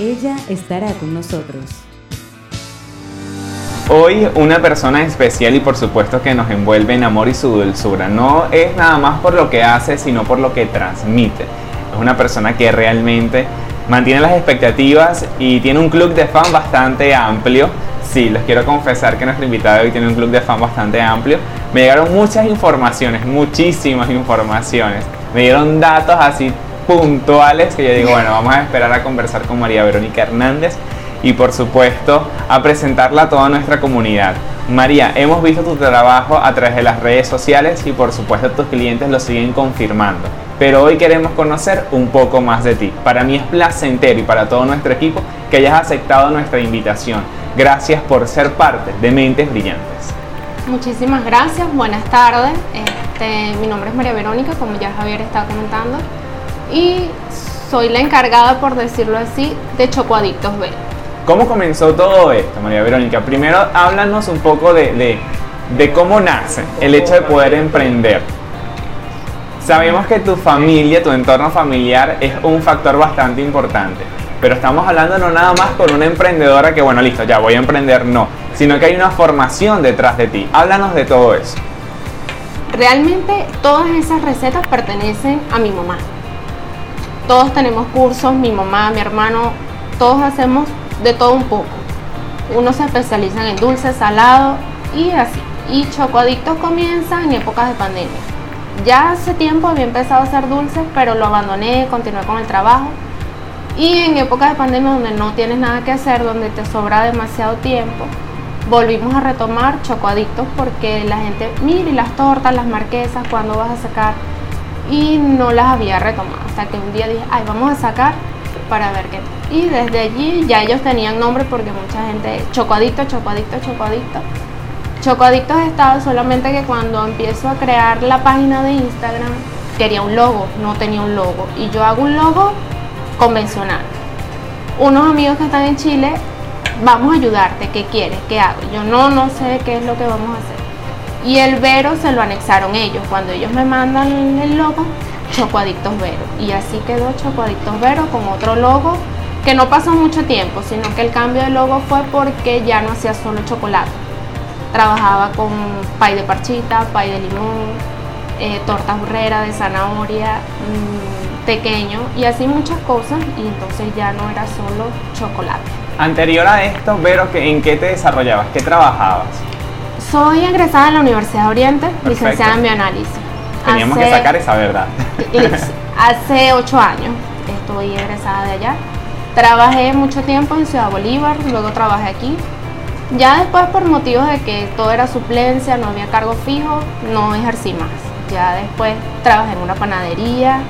Ella estará con nosotros. Hoy una persona especial y por supuesto que nos envuelve en amor y su dulzura. No es nada más por lo que hace, sino por lo que transmite. Es una persona que realmente mantiene las expectativas y tiene un club de fan bastante amplio. Sí, les quiero confesar que nuestro invitado hoy tiene un club de fan bastante amplio. Me llegaron muchas informaciones, muchísimas informaciones. Me dieron datos así puntuales que yo digo, bueno, vamos a esperar a conversar con María Verónica Hernández y por supuesto a presentarla a toda nuestra comunidad. María, hemos visto tu trabajo a través de las redes sociales y por supuesto tus clientes lo siguen confirmando. Pero hoy queremos conocer un poco más de ti. Para mí es placentero y para todo nuestro equipo que hayas aceptado nuestra invitación. Gracias por ser parte de Mentes Brillantes. Muchísimas gracias, buenas tardes. Este, mi nombre es María Verónica, como ya Javier está comentando, y soy la encargada, por decirlo así, de Chocoadictos B. ¿Cómo comenzó todo esto, María Verónica? Primero, háblanos un poco de, de, cómo nace el hecho de poder emprender. Sabemos que tu familia, tu entorno familiar es un factor bastante importante, pero estamos hablando no nada más con una emprendedora que, bueno, listo, ya voy a emprender, no, sino que hay una formación detrás de ti. Háblanos de todo eso. Realmente todas esas recetas pertenecen a mi mamá. Todos tenemos cursos, mi mamá, mi hermano, todos hacemos de todo un poco. Unos se especializan en dulce, salado y así. Y Chocoadictos comienza en épocas de pandemia. Ya hace tiempo había empezado a hacer dulces, pero lo abandoné, continué con el trabajo. Y en épocas de pandemia donde no tienes nada que hacer, donde te sobra demasiado tiempo, volvimos a retomar Chocoadictos porque la gente, mire las tortas, las marquesas, ¿cuándo vas a sacar? Y no las había retomado. Hasta que un día dije, ay, vamos a sacar para ver qué. Y desde allí ya ellos tenían nombre porque mucha gente, Chocoadicto, Chocoadicto, Chocoadicto. Chocoadictos he estado solamente que cuando empiezo a crear la página de Instagram quería un logo, no tenía un logo. Y yo hago un logo convencional. Unos amigos que están en Chile, vamos a ayudarte, ¿qué quieres? ¿Qué hago? Yo no, no sé qué es lo que vamos a hacer. Y el Vero se lo anexaron ellos. Cuando ellos me mandan el logo, Chocoadictos Vero. Y así quedó Chocoadictos Vero con otro logo que no pasó mucho tiempo, sino que el cambio de logo fue porque ya no hacía solo chocolate. Trabajaba con pay de parchita, pay de limón, eh, torta burrera de zanahoria, mmm, pequeño y así muchas cosas y entonces ya no era solo chocolate. Anterior a esto, Vero, ¿en qué te desarrollabas? ¿Qué trabajabas? Soy egresada en la Universidad de Oriente, licenciada en bioanálisis. Teníamos que sacar esa verdad. Hace ocho años estoy egresada de allá. Trabajé mucho tiempo en Ciudad Bolívar, luego trabajé aquí. Ya después por motivos de que todo era suplencia, no había cargo fijo, no ejercí más. Ya después trabajé en una panadería,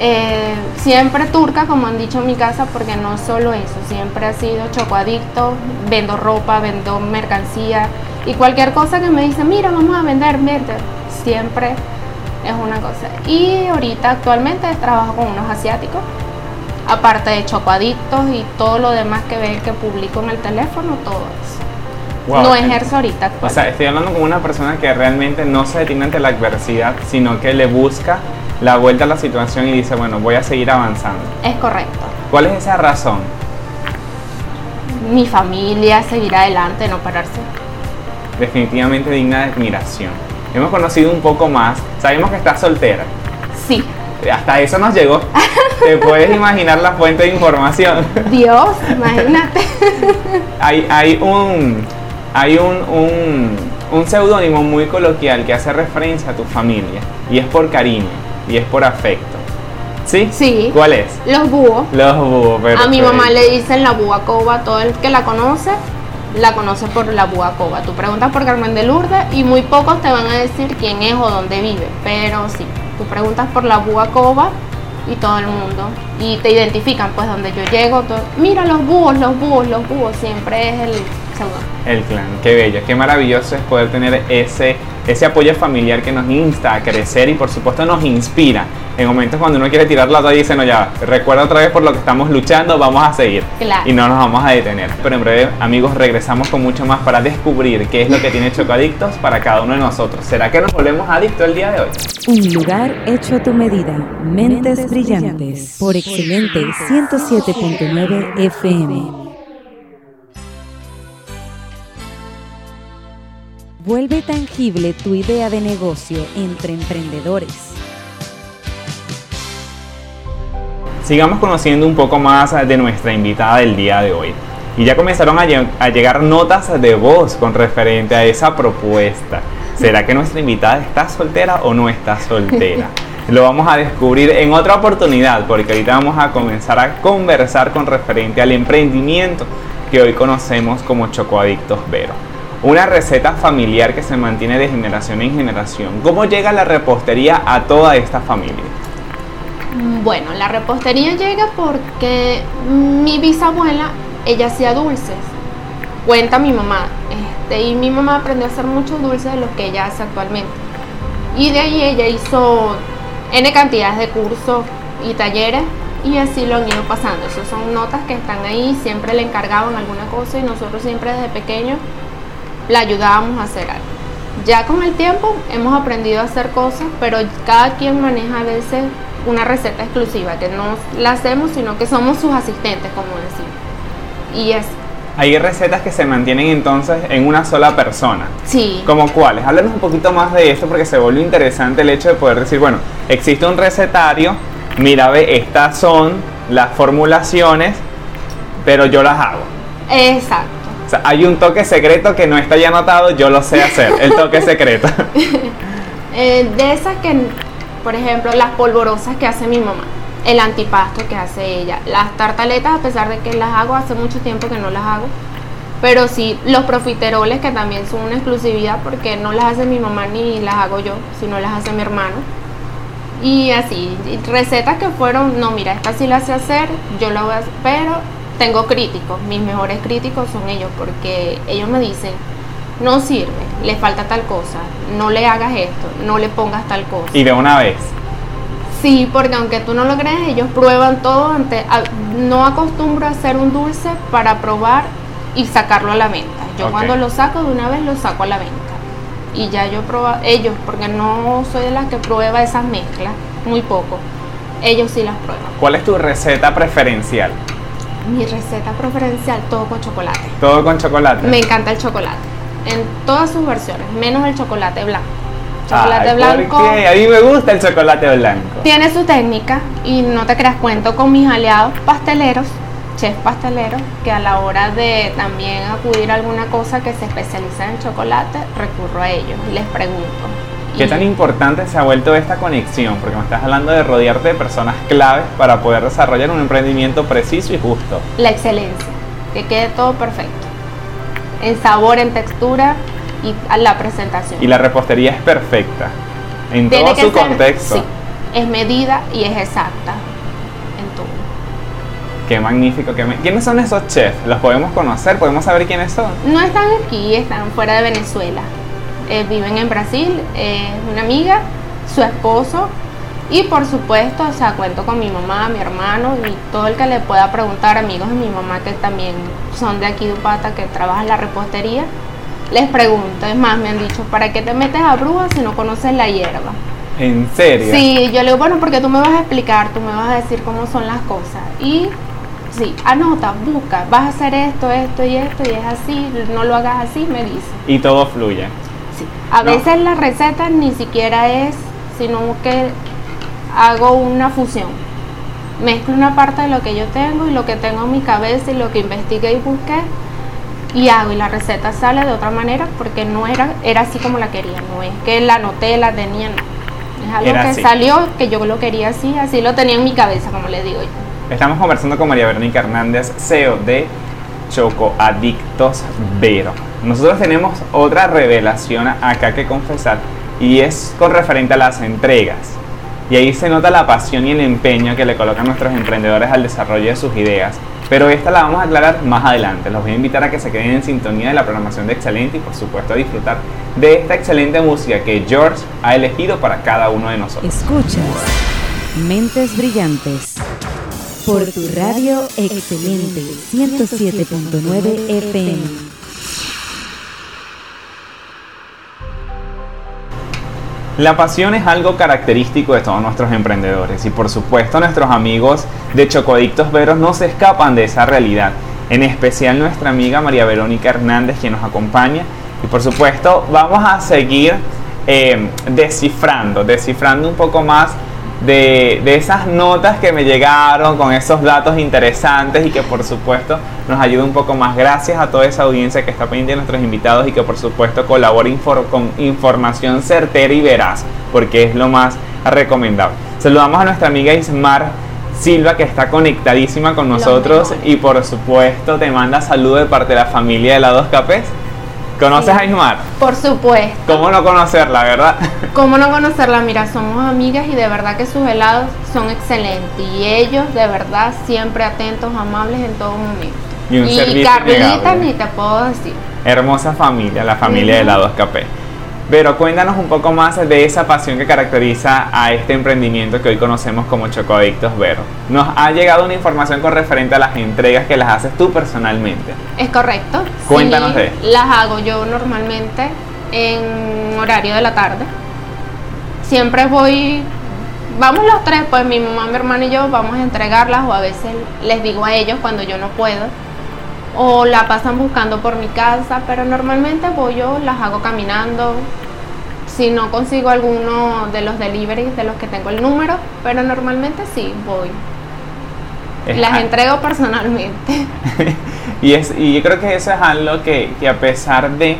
eh, siempre turca, como han dicho en mi casa, porque no solo eso, siempre ha sido chocoadicto, vendo ropa, vendo mercancía y cualquier cosa que me dice, mira, vamos a vender, siempre es una cosa. Y ahorita actualmente trabajo con unos asiáticos, aparte de chocoadictos y todo lo demás que ven que publico en el teléfono, todo eso. no ejerzo ahorita. O sea, estoy hablando con una persona que realmente no se detiene ante la adversidad, sino que le busca la vuelta a la situación y dice, bueno, voy a seguir avanzando. Es correcto. ¿Cuál es esa razón? Mi familia, seguir adelante, no pararse. Definitivamente digna de admiración. Hemos conocido un poco más. Sabemos que estás soltera. Sí. Hasta eso nos llegó. Te puedes imaginar la fuente de información. Dios, imagínate. hay, hay un hay un, un, un seudónimo muy coloquial que hace referencia a tu familia y es por cariño y es por afecto. ¿Sí? Sí. ¿Cuál es? Los búhos. Los búhos, pero. A mi mamá le dicen la búa coba, todo el que la conoce la conoce por la búa coba. Tú preguntas por Carmen de Lourdes y muy pocos te van a decir quién es o dónde vive, pero sí, tú preguntas por la búa coba y todo el mundo y te identifican pues donde yo llego, todo, mira los búhos, los búhos, los búhos, siempre es el El clan, qué bello, qué maravilloso es poder tener ese, ese apoyo familiar que nos insta a crecer y por supuesto nos inspira en momentos cuando uno quiere tirar la toalla y dice, no, ya, recuerda otra vez por lo que estamos luchando, vamos a seguir. Claro. Y no nos vamos a detener. Pero en breve, amigos, regresamos con mucho más para descubrir qué es lo que tiene Chocoadictos para cada uno de nosotros. ¿Será que nos volvemos adictos el día de hoy? Un lugar hecho a tu medida. Mentes brillantes. Por excelente 107.9 FM. Vuelve tangible tu idea de negocio entre emprendedores. Sigamos conociendo un poco más de nuestra invitada del día de hoy. Y ya comenzaron a, lle- a llegar notas de voz con referente a esa propuesta. ¿Será que nuestra invitada está soltera o no está soltera? Lo vamos a descubrir en otra oportunidad porque ahorita vamos a comenzar a conversar con referente al emprendimiento que hoy conocemos como Chocoadictos Vero. Una receta familiar que se mantiene de generación en generación. ¿Cómo llega la repostería a toda esta familia? Bueno, la repostería llega porque mi bisabuela, ella hacía dulces. Cuenta mi mamá. Este, y mi mamá aprendió a hacer muchos dulces de los que ella hace actualmente. Y de ahí ella hizo N cantidades de cursos y talleres y así lo han ido pasando. Esas son notas que están ahí, siempre le encargaban alguna cosa y nosotros siempre desde pequeños la ayudábamos a hacer algo. Ya con el tiempo hemos aprendido a hacer cosas, pero cada quien maneja a veces una receta exclusiva, que no la hacemos, sino que somos sus asistentes, como decimos. Y es, Hay recetas que se mantienen entonces en una sola persona. sí, ¿Como cuáles? Háblanos un poquito más de esto porque se vuelve interesante el hecho de poder decir, bueno, existe un recetario, mira, ve, estas son las formulaciones, pero yo las hago. exacto. Hay un toque secreto que no está ya anotado, yo lo sé hacer, el toque secreto. Eh, de esas que, por ejemplo, las polvorosas que hace mi mamá, el antipasto que hace ella, las tartaletas, a pesar de que las hago, hace mucho tiempo que no las hago, pero sí, los profiteroles que también son una exclusividad porque no las hace mi mamá ni las hago yo, sino las hace mi hermano. Y así, recetas que fueron, no, mira, esta sí la sé hacer, yo la voy a hacer, pero tengo críticos, mis mejores críticos son ellos, porque ellos me dicen, no sirve, le falta tal cosa, no le hagas esto, no le pongas tal cosa. Y de una vez. Sí, porque aunque tú no lo creas, ellos prueban todo. Ante, no acostumbro a hacer un dulce para probar y sacarlo a la venta. Yo cuando lo saco de una vez lo saco a la venta. Y ya yo proba ellos, porque no soy de las que prueba esas mezclas, muy poco. Ellos sí las prueban. ¿Cuál es tu receta preferencial? Mi receta preferencial, todo con chocolate. Todo con chocolate. Me encanta el chocolate, en todas sus versiones, menos el chocolate blanco. Chocolate Ay, blanco. ¿por qué? A mí me gusta el chocolate blanco. Tiene su técnica y no te creas cuento con mis aliados pasteleros, chefs pasteleros, que a la hora de también acudir a alguna cosa que se especializa en chocolate, recurro a ellos y les pregunto. ¿Qué tan importante se ha vuelto esta conexión? Porque me estás hablando de rodearte de personas claves para poder desarrollar un emprendimiento preciso y justo. La excelencia, que quede todo perfecto. En sabor, en textura y a la presentación. Y la repostería es perfecta. En Tiene todo que su ser- contexto. sí, es medida y es exacta en todo. Qué magnífico. Qué me- ¿Quiénes son esos chefs? ¿Los podemos conocer? ¿Podemos saber quiénes son? No están aquí, están fuera de Venezuela. Eh, viven en Brasil, es una amiga, su esposo y por supuesto, o sea, cuento con mi mamá, mi hermano y todo el que le pueda preguntar, amigos de mi mamá que también son de aquí de Upata, que trabajan en la repostería, les pregunto, es más, me han dicho, ¿para qué te metes a brujas si no conoces la hierba? ¿En serio? Sí, yo le digo, bueno, porque tú me vas a explicar, tú me vas a decir cómo son las cosas. Y sí, anota, busca, vas a hacer esto, esto y esto, y es así, no lo hagas así, me dice. Y todo fluye. A No. veces la receta ni siquiera es, sino que hago una fusión. Mezclo una parte de lo que yo tengo y lo que tengo en mi cabeza y lo que investigué y busqué y hago y la receta sale de otra manera porque no era era así como la quería, no es que la anoté, la tenía, no. Es algo Era que así. salió que yo lo quería así, así lo tenía en mi cabeza, como le digo yo. Estamos conversando con María Verónica Hernández, CEO de Choco Adictos Vero. Nosotros tenemos otra revelación acá que confesar y es con referente a las entregas. Y ahí se nota la pasión y el empeño que le colocan nuestros emprendedores al desarrollo de sus ideas. Pero esta la vamos a aclarar más adelante. Los voy a invitar a que se queden en sintonía de la programación de Excelente y por supuesto a disfrutar de esta excelente música que George ha elegido para cada uno de nosotros. Escuchas Mentes Brillantes. Por tu radio excelente 107.9 FM. La pasión es algo característico de todos nuestros emprendedores y por supuesto nuestros amigos de Chocodictos Veros no se escapan de esa realidad. En especial nuestra amiga María Verónica Hernández quien nos acompaña y por supuesto vamos a seguir eh, descifrando, descifrando un poco más de, esas notas que me llegaron con esos datos interesantes y que por supuesto nos ayuda un poco más. Gracias a toda esa audiencia que está pendiente de nuestros invitados y que por supuesto colabora con información certera y veraz, porque es lo más recomendable. Saludamos a nuestra amiga Ismar Silva que está conectadísima con nosotros y por supuesto te manda saludos de parte de la familia de la 2 Capes. ¿Conoces a Ismar? Por supuesto. ¿Cómo no conocerla, verdad? ¿Cómo no conocerla? Mira, somos amigas y de verdad que sus helados son excelentes. Y ellos, de verdad, siempre atentos, amables en todo momento. Y, un y Carlita, ni te puedo decir. Hermosa familia, la familia de helados Café. Pero cuéntanos un poco más de esa pasión que caracteriza a este emprendimiento que hoy conocemos como Chocoadictos Vero. Nos ha llegado una información con referente a las entregas que las haces tú personalmente. Es correcto. Cuéntanos de. Las hago yo normalmente en horario de la tarde. Siempre voy, vamos los tres, pues mi mamá, mi hermano y yo vamos a entregarlas o a veces les digo a ellos cuando yo no puedo o la pasan buscando por mi casa, pero normalmente voy yo, las hago caminando. Si no consigo alguno de los deliveries de los que tengo el número, pero normalmente sí voy. las entrego personalmente. y, es, y yo creo que eso es algo que, que a pesar de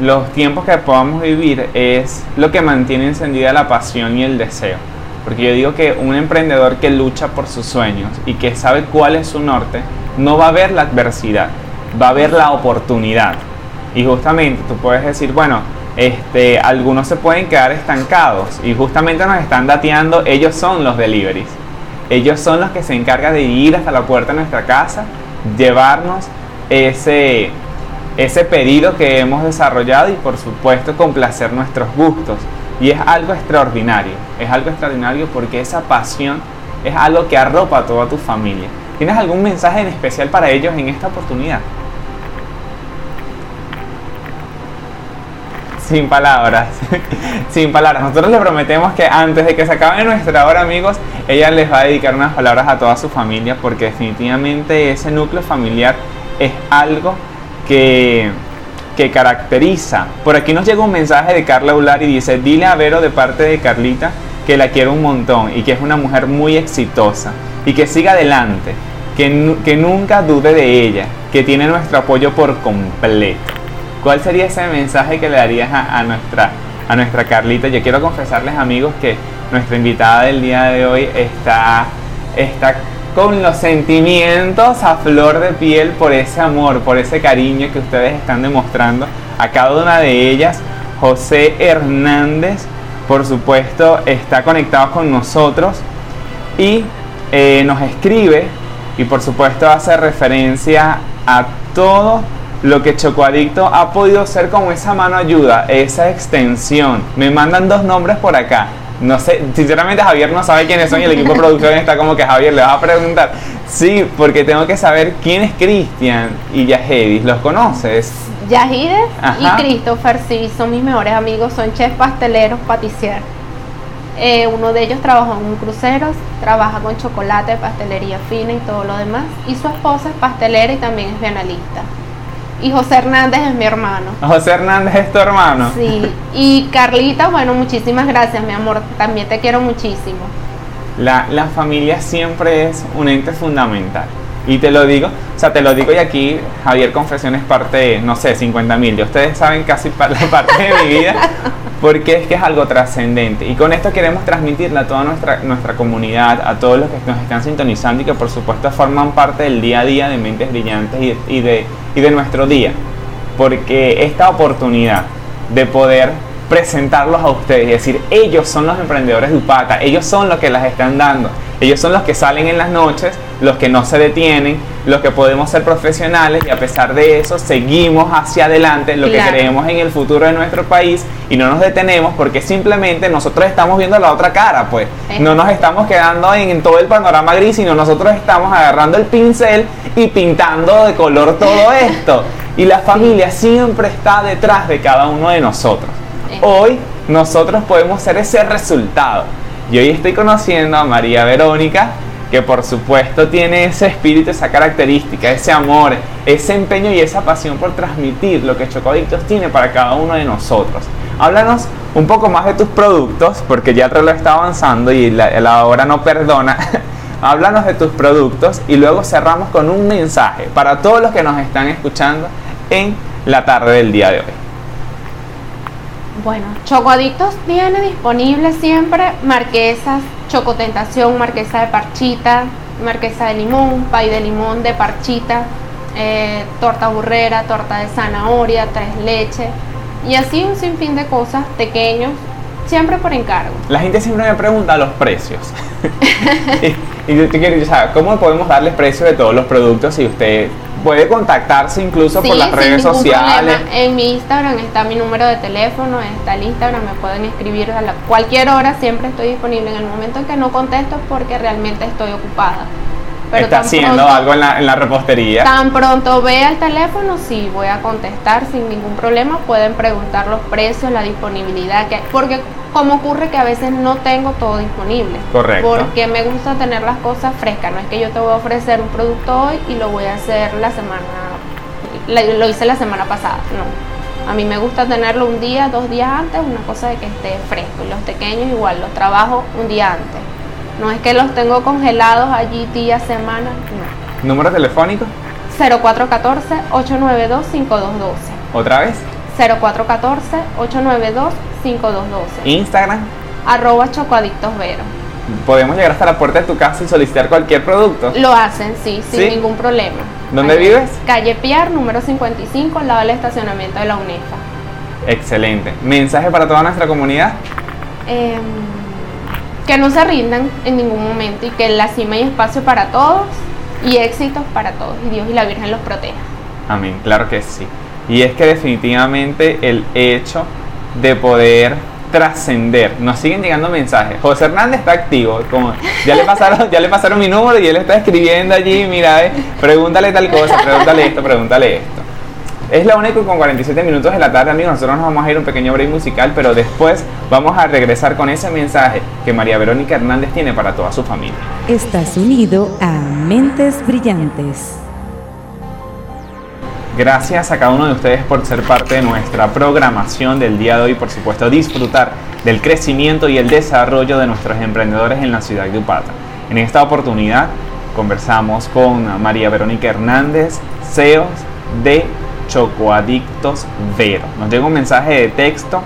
los tiempos que podamos vivir, es lo que mantiene encendida la pasión y el deseo. Porque yo digo que un emprendedor que lucha por sus sueños y que sabe cuál es su norte, no va a ver la adversidad, va a ver la oportunidad. Y justamente tú puedes decir, bueno, este, algunos se pueden quedar estancados y justamente nos están dateando, ellos son los deliveries. Ellos son los que se encargan de ir hasta la puerta de nuestra casa, llevarnos ese, ese pedido que hemos desarrollado y por supuesto complacer nuestros gustos. Y es algo extraordinario, es algo extraordinario porque esa pasión es algo que arropa a toda tu familia. ¿Tienes algún mensaje en especial para ellos en esta oportunidad? Sin palabras, sin palabras. Nosotros les prometemos que antes de que se acabe nuestra hora, amigos, ella les va a dedicar unas palabras a toda su familia, porque definitivamente ese núcleo familiar es algo que, que caracteriza. Por aquí nos llega un mensaje de Carla Ular y dice, dile a Vero de parte de Carlita que la quiero un montón y que es una mujer muy exitosa y que siga adelante que, nunca dude de ella, que tiene nuestro apoyo por completo. ¿Cuál sería ese mensaje que le darías a, nuestra, a nuestra Carlita? Yo quiero confesarles amigos que nuestra invitada del día de hoy está, está con los sentimientos a flor de piel por ese amor, por ese cariño que ustedes están demostrando a cada una de ellas. José Hernández, por supuesto, está conectado con nosotros y eh, nos escribe y por supuesto hace referencia a todo lo que Chocoadicto ha podido ser con esa mano ayuda, esa extensión. Me mandan dos nombres por acá. No sé, sinceramente Javier no sabe quiénes son y el equipo de producción está como que Javier le va a preguntar. Sí, porque tengo que saber quién es Cristian y Yahedis. ¿Los conoces? Yahides y Christopher, sí, son mis mejores amigos, son chefs pasteleros, patissier. Eh, uno de ellos trabajó en un crucero, trabaja con chocolate, pastelería fina y todo lo demás. Y su esposa es pastelera y también es bienalista. Y José Hernández es mi hermano. José Hernández es tu hermano. Sí. Y Carlita, bueno, muchísimas gracias, mi amor. También te quiero muchísimo. La, la familia siempre es un ente fundamental. Y te lo digo, o sea, te lo digo y aquí Javier Confesiones parte, no sé, 50 mil. Y ustedes saben casi la parte de mi vida porque es que es algo trascendente. Y con esto queremos transmitirle a toda nuestra, nuestra comunidad, a todos los que nos están sintonizando y que por supuesto forman parte del día a día de Mentes Brillantes y, de, y de nuestro día. Porque esta oportunidad de poder presentarlos a ustedes y decir, ellos son los emprendedores de Upata, ellos son los que las están dando, Ellos son los que salen en las noches, los que no se detienen, los que podemos ser profesionales y a pesar de eso seguimos hacia adelante lo que creemos en el futuro de nuestro país y no nos detenemos porque simplemente nosotros estamos viendo la otra cara, pues. No nos estamos quedando en, todo el panorama gris, sino nosotros estamos agarrando el pincel y pintando de color todo esto. Y la familia siempre está detrás de cada uno de nosotros. Hoy nosotros podemos ser ese resultado y hoy estoy conociendo a María Verónica, que por supuesto tiene ese espíritu, esa característica, ese amor, ese empeño y esa pasión por transmitir lo que Chocodictos tiene para cada uno de nosotros. Háblanos un poco más de tus productos, porque ya el reloj está avanzando y la, la hora no perdona. Háblanos de tus productos y luego cerramos con un mensaje para todos los que nos están escuchando en la tarde del día de hoy. Bueno, Chocoadictos tiene disponible siempre marquesas, chocotentación, marquesa de parchita, marquesa de limón, pay de limón de parchita, eh, torta burrera, torta de zanahoria, tres leches y así un sinfín de cosas pequeños, siempre por encargo. La gente siempre me pregunta los precios. y, y, te saber, ¿cómo podemos darles precios de todos los productos si usted puede contactarse incluso por las redes sociales. En mi Instagram está mi número de teléfono, está el Instagram, me pueden escribir a cualquier hora, siempre estoy disponible. En el momento en que no contesto es porque realmente estoy ocupada. Pero ¿Está haciendo algo en la, en la, repostería? Tan pronto vea el teléfono, sí, voy a contestar sin ningún problema. Pueden preguntar los precios, la disponibilidad, que, porque como ocurre que a veces no tengo todo disponible. Correcto. Porque me gusta tener las cosas frescas. No es que yo te voy a ofrecer un producto hoy y lo voy a hacer la semana, lo hice la semana pasada. No. A mí me gusta tenerlo un día, dos días antes, una cosa de que esté fresco. Y los pequeños igual, los trabajo un día antes. No es que los tengo congelados allí día, semana, no. ¿Número telefónico? 0414-892-5212. ¿Otra vez? 0414-892-5212. Instagram. Arroba chocoadictosvero. ¿Podemos llegar hasta la puerta de tu casa y solicitar cualquier producto? Lo hacen, sí, sin ningún problema. ¿Dónde vives? Calle Piar, número 55, al lado del estacionamiento de la UNEFA. Excelente. ¿Mensaje para toda nuestra comunidad? Em, que no se rindan en ningún momento y que en la cima hay espacio para todos y éxitos para todos y Dios y la Virgen los proteja. Amén, claro que sí. Y es que definitivamente el hecho de poder trascender. Nos siguen llegando mensajes. José Hernández está activo. Ya, le pasaron, ya le pasaron mi número y él está escribiendo allí. Mira, eh, pregúntale tal cosa, pregúntale esto, pregúntale esto. Es la única con 47 minutos de la tarde, amigos. Nosotros nos vamos a ir un pequeño break musical, pero después vamos a regresar con ese mensaje que María Verónica Hernández tiene para toda su familia. Estás unido a Mentes Brillantes. Gracias a cada uno de ustedes por ser parte de nuestra programación del día de hoy, por supuesto disfrutar del crecimiento y el desarrollo de nuestros emprendedores en la ciudad de Upata. En esta oportunidad conversamos con María Verónica Hernández, CEO de Chocoadictos Vero. Nos llega un mensaje de texto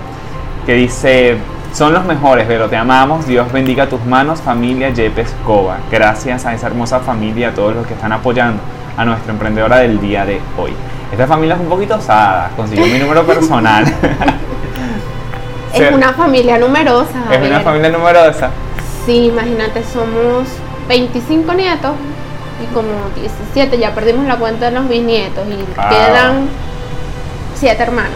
que dice, son los mejores, Vero, te amamos, Dios bendiga tus manos, familia Yepes Cova. Gracias a esa hermosa familia, a todos los que están apoyando a nuestra emprendedora del día de hoy. Esta familia es un poquito osada, consiguió mi número personal. es una familia numerosa. Es una familia numerosa. Sí, imagínate, somos 25 nietos y como 17, ya perdimos la cuenta de los bisnietos y quedan 7 hermanos.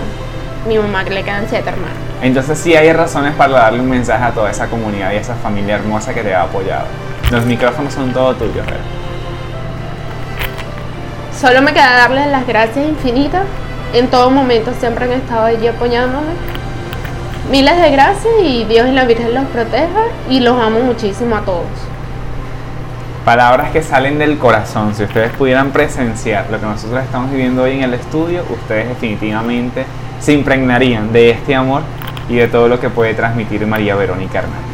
Mi mamá que le quedan 7 hermanos. Entonces sí hay razones para darle un mensaje a toda esa comunidad y a esa familia hermosa que te ha apoyado. Los micrófonos son todo tuyos, Solo me queda darles las gracias infinitas. En todo momento siempre han estado allí apoyándome. Miles de gracias y Dios y la Virgen los proteja y los amo muchísimo a todos. Palabras que salen del corazón. Si ustedes pudieran presenciar lo que nosotros estamos viviendo hoy en el estudio, ustedes definitivamente se impregnarían de este amor y de todo lo que puede transmitir María Verónica Hernández.